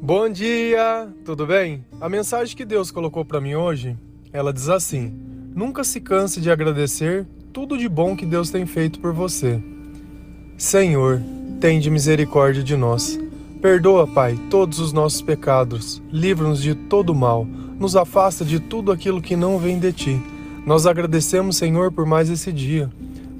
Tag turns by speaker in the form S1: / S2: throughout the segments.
S1: Bom dia, tudo bem? A mensagem que Deus colocou para mim hoje, ela diz assim: Nunca se canse de agradecer tudo de bom que Deus tem feito por você. Senhor, tende misericórdia de nós. Perdoa, Pai, todos os nossos pecados. Livra-nos de todo mal. Nos afasta de tudo aquilo que não vem de ti. Nós agradecemos, Senhor, por mais esse dia,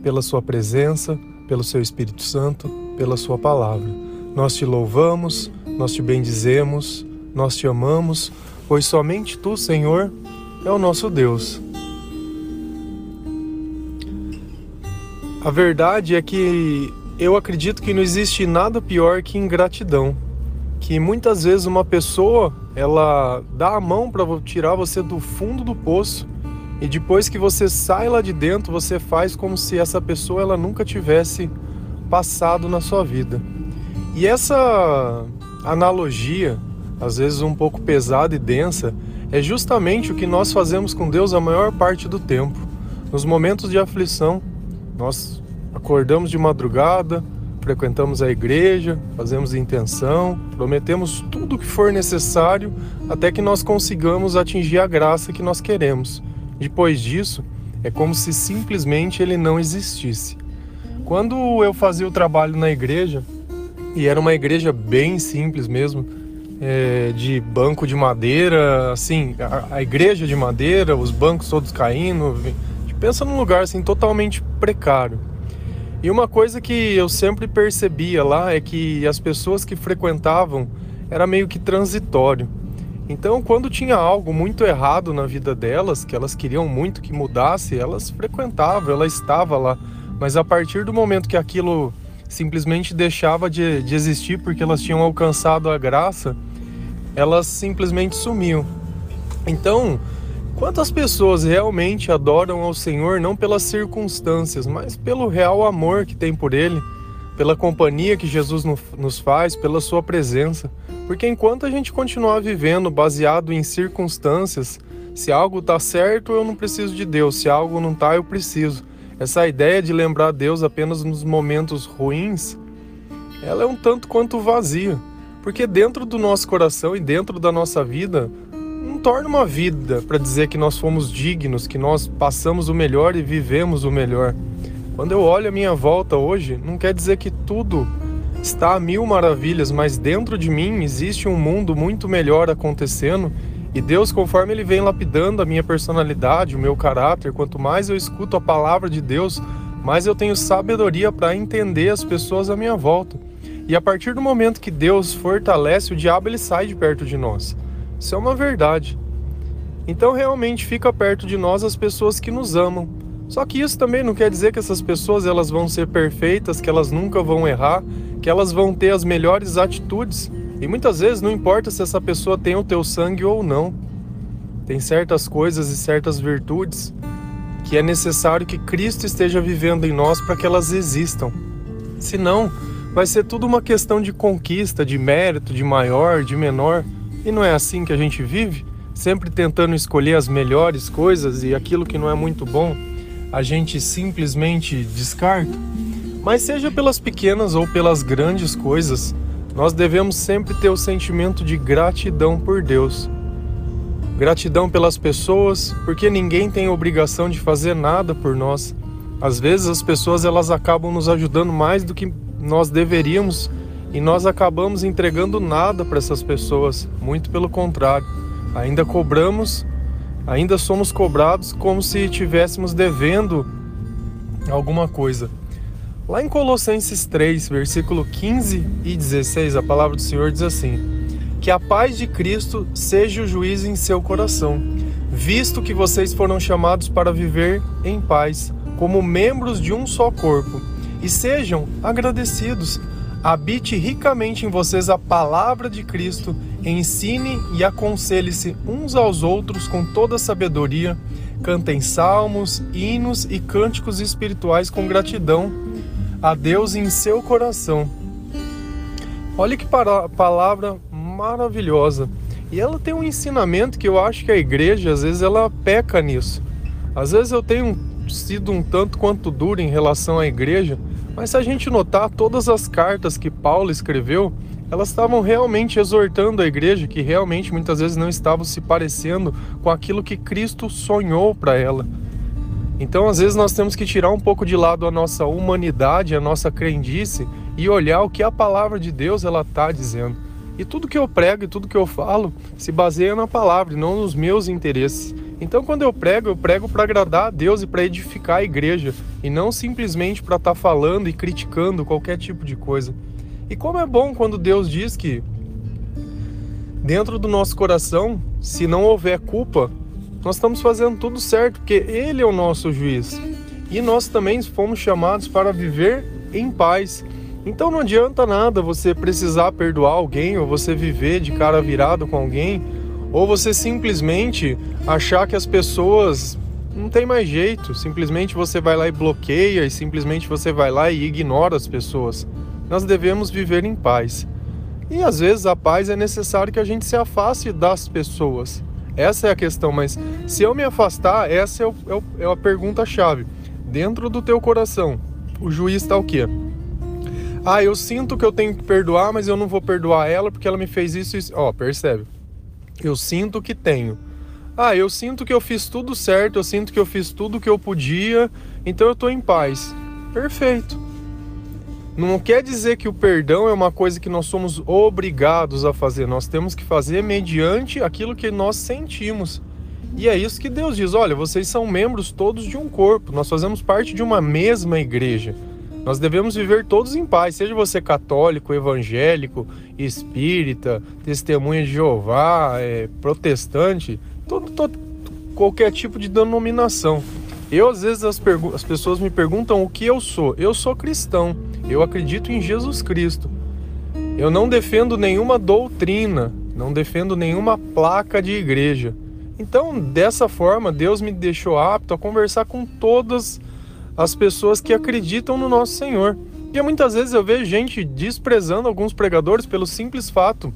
S1: pela sua presença, pelo seu Espírito Santo, pela sua palavra. Nós te louvamos, nós te bendizemos, nós te amamos, pois somente tu, Senhor, é o nosso Deus. A verdade é que eu acredito que não existe nada pior que ingratidão. Que muitas vezes uma pessoa, ela dá a mão para tirar você do fundo do poço e depois que você sai lá de dentro, você faz como se essa pessoa ela nunca tivesse passado na sua vida. E essa analogia, às vezes um pouco pesada e densa, é justamente o que nós fazemos com Deus a maior parte do tempo. Nos momentos de aflição, nós acordamos de madrugada, frequentamos a igreja, fazemos intenção, prometemos tudo o que for necessário até que nós consigamos atingir a graça que nós queremos. Depois disso, é como se simplesmente ele não existisse. Quando eu fazia o trabalho na igreja, e era uma igreja bem simples mesmo, é, de banco de madeira, assim, a, a, igreja de madeira, os bancos todos caindo. Pensa num lugar assim totalmente precário. E uma coisa que eu sempre percebia lá é que as pessoas que frequentavam era meio que transitório. Então, quando tinha algo muito errado na vida delas, que elas queriam muito que mudasse, elas frequentavam, ela estava lá. Mas a partir do momento que aquilo simplesmente deixava de, de existir porque elas tinham alcançado a graça, elas simplesmente sumiam. Então, quantas pessoas realmente adoram ao Senhor não pelas circunstâncias, mas pelo real amor que tem por Ele, pela companhia que Jesus nos faz, pela Sua presença? Porque enquanto a gente continuar vivendo baseado em circunstâncias, se algo está certo, eu não preciso de Deus, se algo não está, eu preciso essa ideia de lembrar Deus apenas nos momentos ruins, ela é um tanto quanto vazia, porque dentro do nosso coração e dentro da nossa vida não torna uma vida para dizer que nós fomos dignos, que nós passamos o melhor e vivemos o melhor. Quando eu olho a minha volta hoje, não quer dizer que tudo está a mil maravilhas, mas dentro de mim existe um mundo muito melhor acontecendo e Deus, conforme Ele vem lapidando a minha personalidade, o meu caráter, quanto mais eu escuto a palavra de Deus, mais eu tenho sabedoria para entender as pessoas à minha volta. E a partir do momento que Deus fortalece, o diabo ele sai de perto de nós. Isso é uma verdade. Então realmente fica perto de nós as pessoas que nos amam. Só que isso também não quer dizer que essas pessoas elas vão ser perfeitas, que elas nunca vão errar, que elas vão ter as melhores atitudes. E muitas vezes não importa se essa pessoa tem o teu sangue ou não. Tem certas coisas e certas virtudes que é necessário que Cristo esteja vivendo em nós para que elas existam. Senão, vai ser tudo uma questão de conquista, de mérito, de maior, de menor. E não é assim que a gente vive? Sempre tentando escolher as melhores coisas e aquilo que não é muito bom, a gente simplesmente descarta. Mas seja pelas pequenas ou pelas grandes coisas, nós devemos sempre ter o sentimento de gratidão por Deus. Gratidão pelas pessoas, porque ninguém tem obrigação de fazer nada por nós. Às vezes as pessoas elas acabam nos ajudando mais do que nós deveríamos e nós acabamos entregando nada para essas pessoas, muito pelo contrário. Ainda cobramos, ainda somos cobrados como se estivéssemos devendo alguma coisa. Lá em Colossenses 3, versículo 15 e 16, a palavra do Senhor diz assim: Que a paz de Cristo seja o juízo em seu coração, visto que vocês foram chamados para viver em paz, como membros de um só corpo, e sejam agradecidos. Habite ricamente em vocês a palavra de Cristo, ensine e aconselhe-se uns aos outros com toda sabedoria, cantem salmos, hinos e cânticos espirituais com gratidão a Deus em seu coração. Olha que palavra maravilhosa. E ela tem um ensinamento que eu acho que a igreja, às vezes, ela peca nisso. Às vezes eu tenho sido um tanto quanto duro em relação à igreja, mas se a gente notar todas as cartas que Paulo escreveu, elas estavam realmente exortando a igreja, que realmente muitas vezes não estavam se parecendo com aquilo que Cristo sonhou para ela. Então, às vezes, nós temos que tirar um pouco de lado a nossa humanidade, a nossa crendice e olhar o que a palavra de Deus ela está dizendo. E tudo que eu prego e tudo que eu falo se baseia na palavra e não nos meus interesses. Então, quando eu prego, eu prego para agradar a Deus e para edificar a igreja, e não simplesmente para estar tá falando e criticando qualquer tipo de coisa. E como é bom quando Deus diz que dentro do nosso coração, se não houver culpa, nós estamos fazendo tudo certo, porque Ele é o nosso juiz. E nós também fomos chamados para viver em paz. Então não adianta nada você precisar perdoar alguém, ou você viver de cara virado com alguém, ou você simplesmente achar que as pessoas não tem mais jeito, simplesmente você vai lá e bloqueia, e simplesmente você vai lá e ignora as pessoas. Nós devemos viver em paz. E às vezes a paz é necessário que a gente se afaste das pessoas. Essa é a questão, mas se eu me afastar, essa é, o, é, o, é a pergunta-chave. Dentro do teu coração, o juiz está o quê? Ah, eu sinto que eu tenho que perdoar, mas eu não vou perdoar ela porque ela me fez isso e isso. Ó, percebe? Eu sinto que tenho. Ah, eu sinto que eu fiz tudo certo, eu sinto que eu fiz tudo que eu podia, então eu estou em paz. Perfeito. Não quer dizer que o perdão é uma coisa que nós somos obrigados a fazer. Nós temos que fazer mediante aquilo que nós sentimos. E é isso que Deus diz: olha, vocês são membros todos de um corpo, nós fazemos parte de uma mesma igreja. Nós devemos viver todos em paz, seja você católico, evangélico, espírita, testemunha de Jeová, é, protestante, todo, todo, qualquer tipo de denominação. Eu, às vezes, as, as pessoas me perguntam o que eu sou. Eu sou cristão. Eu acredito em Jesus Cristo. Eu não defendo nenhuma doutrina, não defendo nenhuma placa de igreja. Então, dessa forma, Deus me deixou apto a conversar com todas as pessoas que acreditam no nosso Senhor. Porque muitas vezes eu vejo gente desprezando alguns pregadores pelo simples fato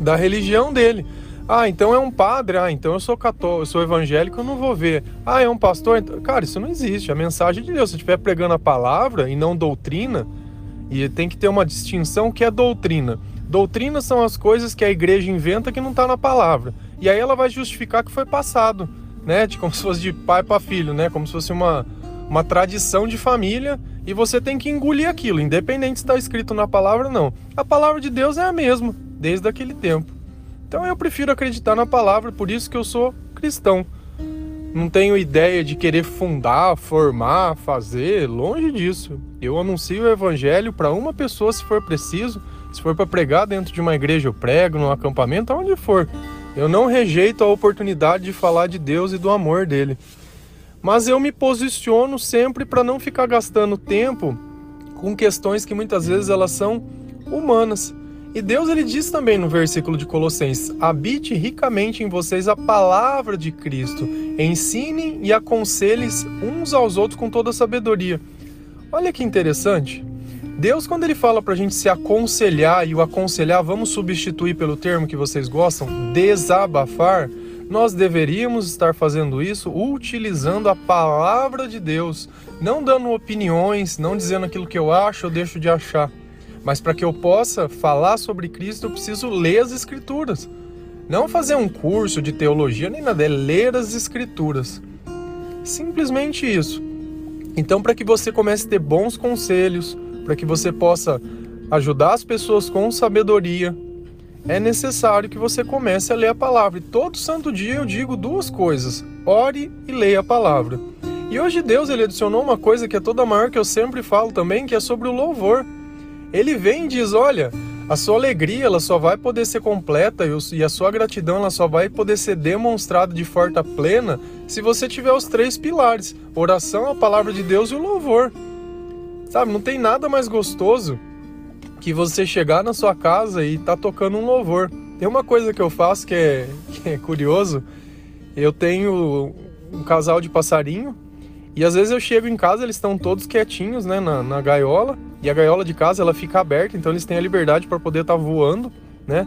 S1: da religião dele. Ah, então é um padre. Ah, então eu sou católico, eu sou evangélico, eu não vou ver. Ah, é um pastor. Então... Cara, isso não existe. A mensagem de Deus, se estiver pregando a palavra e não doutrina, e tem que ter uma distinção que é doutrina. Doutrina são as coisas que a igreja inventa que não está na palavra. E aí ela vai justificar que foi passado, né? De como se fosse de pai para filho, né? Como se fosse uma, uma tradição de família e você tem que engolir aquilo, independente se está escrito na palavra ou não. A palavra de Deus é a mesma desde aquele tempo. Então eu prefiro acreditar na palavra, por isso que eu sou cristão. Não tenho ideia de querer fundar, formar, fazer, longe disso. Eu anuncio o evangelho para uma pessoa se for preciso. Se for para pregar dentro de uma igreja, eu prego, num acampamento, aonde for. Eu não rejeito a oportunidade de falar de Deus e do amor dele. Mas eu me posiciono sempre para não ficar gastando tempo com questões que muitas vezes elas são humanas. E Deus ele diz também no versículo de Colossenses: habite ricamente em vocês a palavra de Cristo, ensinem e aconselhem uns aos outros com toda sabedoria. Olha que interessante. Deus, quando ele fala para a gente se aconselhar, e o aconselhar, vamos substituir pelo termo que vocês gostam, desabafar, nós deveríamos estar fazendo isso utilizando a palavra de Deus, não dando opiniões, não dizendo aquilo que eu acho ou deixo de achar. Mas para que eu possa falar sobre Cristo, eu preciso ler as Escrituras. Não fazer um curso de teologia nem nada, é ler as Escrituras. Simplesmente isso. Então, para que você comece a ter bons conselhos, para que você possa ajudar as pessoas com sabedoria, é necessário que você comece a ler a palavra. E todo santo dia eu digo duas coisas: ore e leia a palavra. E hoje Deus ele adicionou uma coisa que é toda maior que eu sempre falo também, que é sobre o louvor ele vem e diz: olha, a sua alegria ela só vai poder ser completa e a sua gratidão ela só vai poder ser demonstrada de forma plena se você tiver os três pilares: oração, a palavra de Deus e o louvor. Sabe, não tem nada mais gostoso que você chegar na sua casa e tá tocando um louvor. Tem uma coisa que eu faço que é, que é curioso. Eu tenho um casal de passarinho e às vezes eu chego em casa, eles estão todos quietinhos, né, na, na gaiola. E a gaiola de casa ela fica aberta, então eles têm a liberdade para poder estar tá voando, né?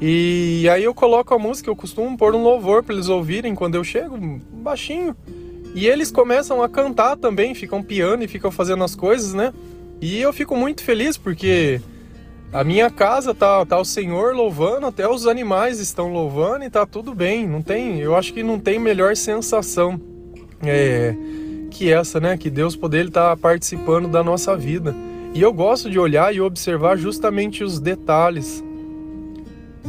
S1: E aí eu coloco a música, eu costumo pôr um louvor para eles ouvirem quando eu chego, baixinho. E eles começam a cantar também, ficam piano e ficam fazendo as coisas, né? E eu fico muito feliz porque A minha casa tá, tá o Senhor louvando, até os animais estão louvando e tá tudo bem. Não tem, eu acho que não tem melhor sensação é, que essa, né? Que Deus poder estar tá participando da nossa vida. E eu gosto de olhar e observar justamente os detalhes.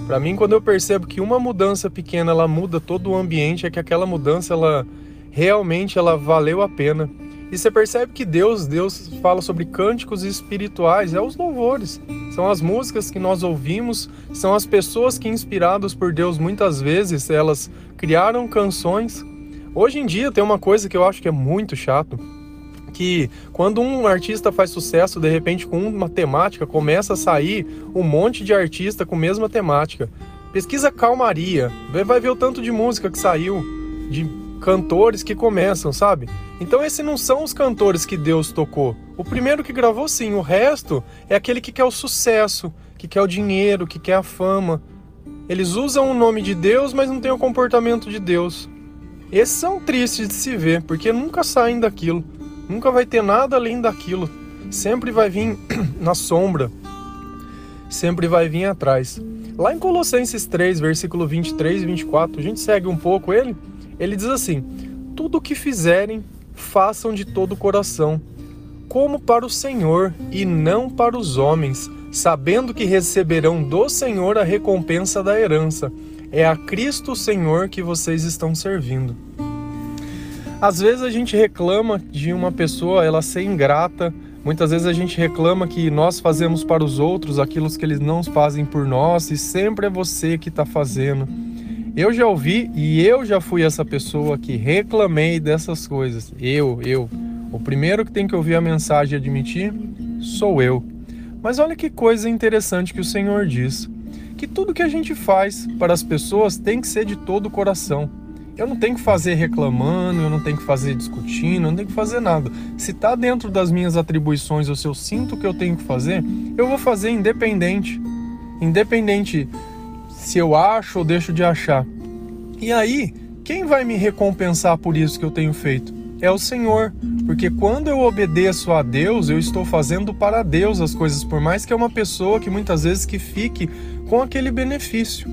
S1: Para mim, quando eu percebo que uma mudança pequena ela muda todo o ambiente, é que aquela mudança ela realmente ela valeu a pena. E você percebe que Deus, Deus fala sobre cânticos espirituais, é os louvores. São as músicas que nós ouvimos, são as pessoas que inspiradas por Deus muitas vezes, elas criaram canções. Hoje em dia tem uma coisa que eu acho que é muito chato, que quando um artista faz sucesso, de repente com uma temática começa a sair um monte de artista com a mesma temática. Pesquisa calmaria, vai ver o tanto de música que saiu de cantores que começam, sabe? Então esses não são os cantores que Deus tocou. O primeiro que gravou sim, o resto é aquele que quer o sucesso, que quer o dinheiro, que quer a fama. Eles usam o nome de Deus, mas não têm o comportamento de Deus. Esses são tristes de se ver, porque nunca saem daquilo. Nunca vai ter nada além daquilo. Sempre vai vir na sombra. Sempre vai vir atrás. Lá em Colossenses 3, versículo 23 e 24, a gente segue um pouco ele. Ele diz assim: Tudo o que fizerem, façam de todo o coração, como para o Senhor e não para os homens, sabendo que receberão do Senhor a recompensa da herança. É a Cristo Senhor que vocês estão servindo. Às vezes a gente reclama de uma pessoa ela ser ingrata, muitas vezes a gente reclama que nós fazemos para os outros aquilo que eles não fazem por nós e sempre é você que está fazendo. Eu já ouvi e eu já fui essa pessoa que reclamei dessas coisas. Eu, eu. O primeiro que tem que ouvir a mensagem e admitir sou eu. Mas olha que coisa interessante que o Senhor diz: que tudo que a gente faz para as pessoas tem que ser de todo o coração. Eu não tenho que fazer reclamando, eu não tenho que fazer discutindo, eu não tenho que fazer nada. Se está dentro das minhas atribuições ou se eu sinto que eu tenho que fazer, eu vou fazer independente. Independente se eu acho ou deixo de achar. E aí, quem vai me recompensar por isso que eu tenho feito? É o Senhor, porque quando eu obedeço a Deus, eu estou fazendo para Deus as coisas, por mais que é uma pessoa que muitas vezes que fique com aquele benefício.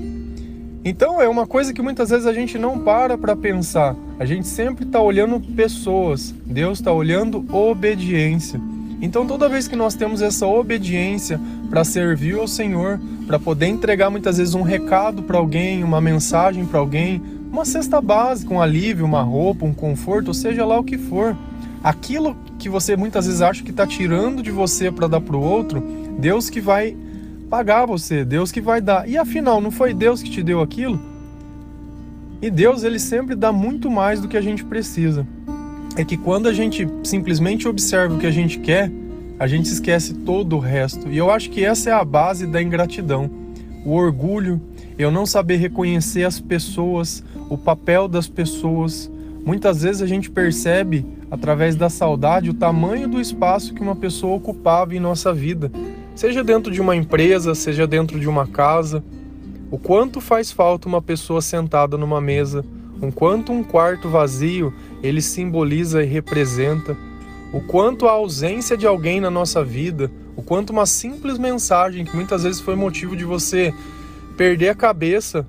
S1: Então é uma coisa que muitas vezes a gente não para para pensar. A gente sempre está olhando pessoas. Deus está olhando obediência. Então, toda vez que nós temos essa obediência para servir ao Senhor, para poder entregar muitas vezes um recado para alguém, uma mensagem para alguém, uma cesta básica, um alívio, uma roupa, um conforto, ou seja lá o que for, aquilo que você muitas vezes acha que está tirando de você para dar para o outro, Deus que vai pagar você, Deus que vai dar. E afinal, não foi Deus que te deu aquilo? E Deus, ele sempre dá muito mais do que a gente precisa é que quando a gente simplesmente observa o que a gente quer, a gente esquece todo o resto. E eu acho que essa é a base da ingratidão. O orgulho, eu não saber reconhecer as pessoas, o papel das pessoas. Muitas vezes a gente percebe, através da saudade, o tamanho do espaço que uma pessoa ocupava em nossa vida, seja dentro de uma empresa, seja dentro de uma casa. O quanto faz falta uma pessoa sentada numa mesa, o quanto um quarto vazio ele simboliza e representa, o quanto a ausência de alguém na nossa vida, o quanto uma simples mensagem que muitas vezes foi motivo de você perder a cabeça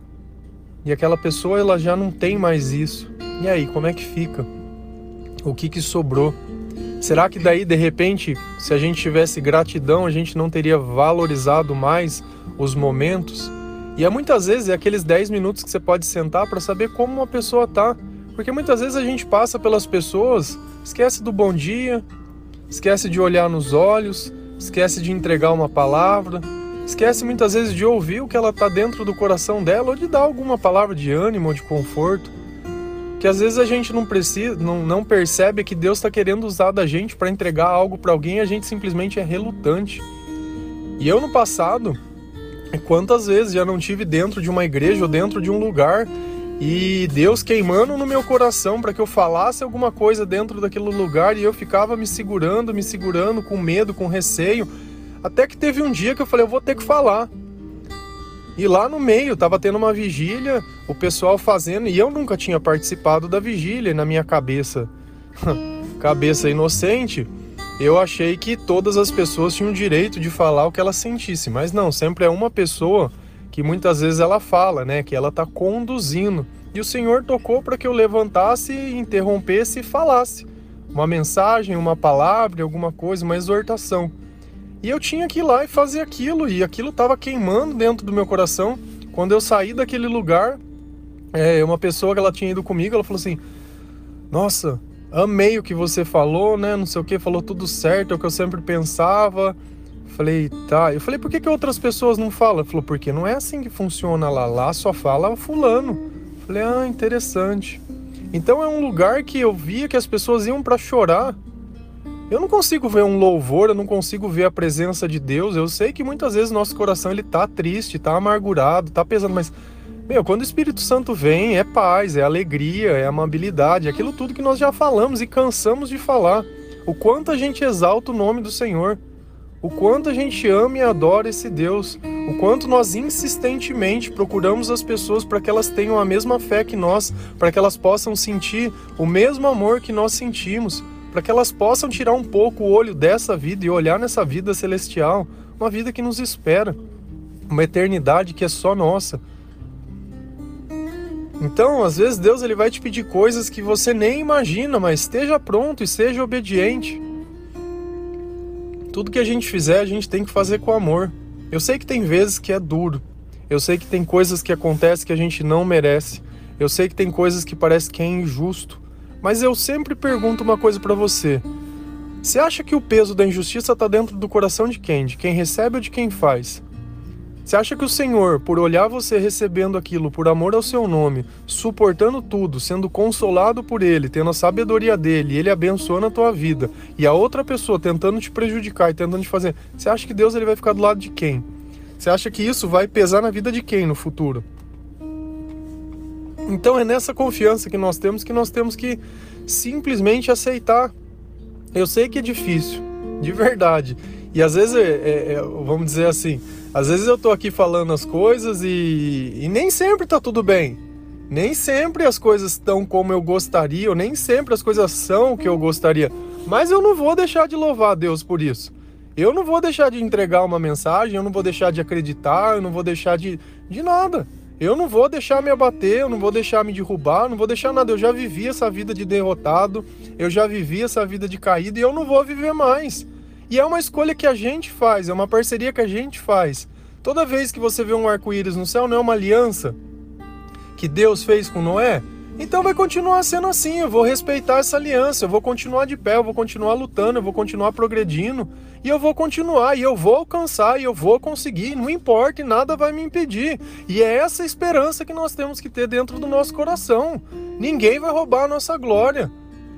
S1: e aquela pessoa ela já não tem mais isso. E aí, como é que fica? O que que sobrou? Será que daí de repente, se a gente tivesse gratidão, a gente não teria valorizado mais os momentos? E é muitas vezes é aqueles 10 minutos que você pode sentar para saber como uma pessoa tá. Porque muitas vezes a gente passa pelas pessoas, esquece do bom dia, esquece de olhar nos olhos, esquece de entregar uma palavra, esquece muitas vezes de ouvir o que ela tá dentro do coração dela ou de dar alguma palavra de ânimo ou de conforto. Que às vezes a gente não precisa, não, não percebe que Deus está querendo usar da gente para entregar algo para alguém a gente simplesmente é relutante. E eu no passado, Quantas vezes já não tive dentro de uma igreja ou dentro de um lugar e Deus queimando no meu coração para que eu falasse alguma coisa dentro daquele lugar e eu ficava me segurando, me segurando com medo, com receio, até que teve um dia que eu falei, eu vou ter que falar. E lá no meio tava tendo uma vigília, o pessoal fazendo, e eu nunca tinha participado da vigília na minha cabeça, cabeça inocente, eu achei que todas as pessoas tinham o direito de falar o que ela sentisse, mas não, sempre é uma pessoa que muitas vezes ela fala, né, que ela está conduzindo. E o Senhor tocou para que eu levantasse, interrompesse e falasse uma mensagem, uma palavra, alguma coisa, uma exortação. E eu tinha que ir lá e fazer aquilo, e aquilo estava queimando dentro do meu coração. Quando eu saí daquele lugar, é, uma pessoa que ela tinha ido comigo, ela falou assim: Nossa, amei o que você falou, né? Não sei o que, falou tudo certo, é o que eu sempre pensava. Falei, tá. Eu falei, por que, que outras pessoas não falam? Ele falou, porque não é assim que funciona lá. Lá só fala fulano. Falei, ah, interessante. Então é um lugar que eu via que as pessoas iam para chorar. Eu não consigo ver um louvor, eu não consigo ver a presença de Deus. Eu sei que muitas vezes nosso coração ele tá triste, tá amargurado, tá pesando, mas meu, quando o Espírito Santo vem, é paz, é alegria, é amabilidade, é aquilo tudo que nós já falamos e cansamos de falar. O quanto a gente exalta o nome do Senhor, o quanto a gente ama e adora esse Deus, o quanto nós insistentemente procuramos as pessoas para que elas tenham a mesma fé que nós, para que elas possam sentir o mesmo amor que nós sentimos, para que elas possam tirar um pouco o olho dessa vida e olhar nessa vida celestial, uma vida que nos espera, uma eternidade que é só nossa. Então, às vezes Deus ele vai te pedir coisas que você nem imagina, mas esteja pronto e seja obediente. Tudo que a gente fizer, a gente tem que fazer com amor. Eu sei que tem vezes que é duro. Eu sei que tem coisas que acontecem que a gente não merece. Eu sei que tem coisas que parece que é injusto. Mas eu sempre pergunto uma coisa para você. Você acha que o peso da injustiça está dentro do coração de quem? De quem recebe ou de quem faz? Você acha que o Senhor, por olhar você recebendo aquilo, por amor ao seu nome, suportando tudo, sendo consolado por Ele, tendo a sabedoria dele, Ele abençoando a tua vida, e a outra pessoa tentando te prejudicar e tentando te fazer, você acha que Deus ele vai ficar do lado de quem? Você acha que isso vai pesar na vida de quem no futuro? Então é nessa confiança que nós temos que nós temos que simplesmente aceitar. Eu sei que é difícil, de verdade. E às vezes, é, é, é vamos dizer assim, às vezes eu tô aqui falando as coisas e, e nem sempre tá tudo bem. Nem sempre as coisas estão como eu gostaria, ou nem sempre as coisas são o que eu gostaria. Mas eu não vou deixar de louvar a Deus por isso. Eu não vou deixar de entregar uma mensagem, eu não vou deixar de acreditar, eu não vou deixar de, de nada. Eu não vou deixar me abater, eu não vou deixar me derrubar, eu não vou deixar nada. Eu já vivi essa vida de derrotado, eu já vivi essa vida de caída e eu não vou viver mais. E é uma escolha que a gente faz, é uma parceria que a gente faz. Toda vez que você vê um arco-íris no céu, não é uma aliança que Deus fez com Noé? Então vai continuar sendo assim. Eu vou respeitar essa aliança, eu vou continuar de pé, eu vou continuar lutando, eu vou continuar progredindo e eu vou continuar e eu vou alcançar e eu vou conseguir. Não importa, e nada vai me impedir. E é essa esperança que nós temos que ter dentro do nosso coração. Ninguém vai roubar a nossa glória.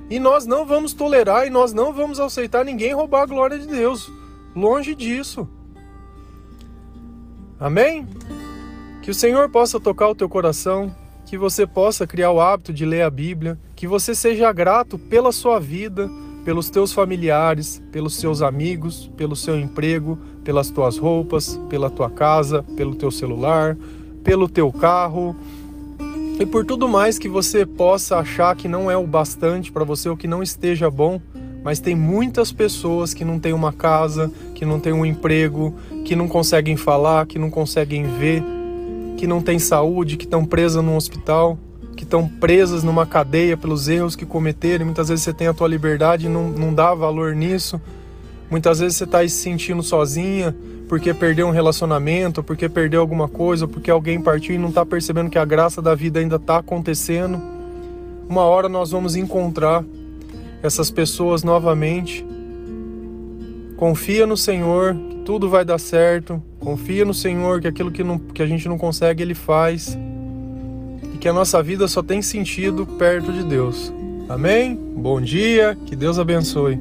S1: E nós não vamos tolerar e nós não vamos aceitar ninguém roubar a glória de Deus. Longe disso. Amém? Que o Senhor possa tocar o teu coração, que você possa criar o hábito de ler a Bíblia, que você seja grato pela sua vida, pelos teus familiares, pelos seus amigos, pelo seu emprego, pelas tuas roupas, pela tua casa, pelo teu celular, pelo teu carro, e por tudo mais que você possa achar que não é o bastante para você ou que não esteja bom, mas tem muitas pessoas que não têm uma casa, que não têm um emprego, que não conseguem falar, que não conseguem ver, que não têm saúde, que estão presas num hospital, que estão presas numa cadeia pelos erros que cometeram. Muitas vezes você tem a tua liberdade e não, não dá valor nisso. Muitas vezes você está se sentindo sozinha porque perdeu um relacionamento, porque perdeu alguma coisa, porque alguém partiu e não está percebendo que a graça da vida ainda está acontecendo. Uma hora nós vamos encontrar essas pessoas novamente. Confia no Senhor, tudo vai dar certo. Confia no Senhor, que aquilo que, não, que a gente não consegue, Ele faz. E que a nossa vida só tem sentido perto de Deus. Amém? Bom dia, que Deus abençoe.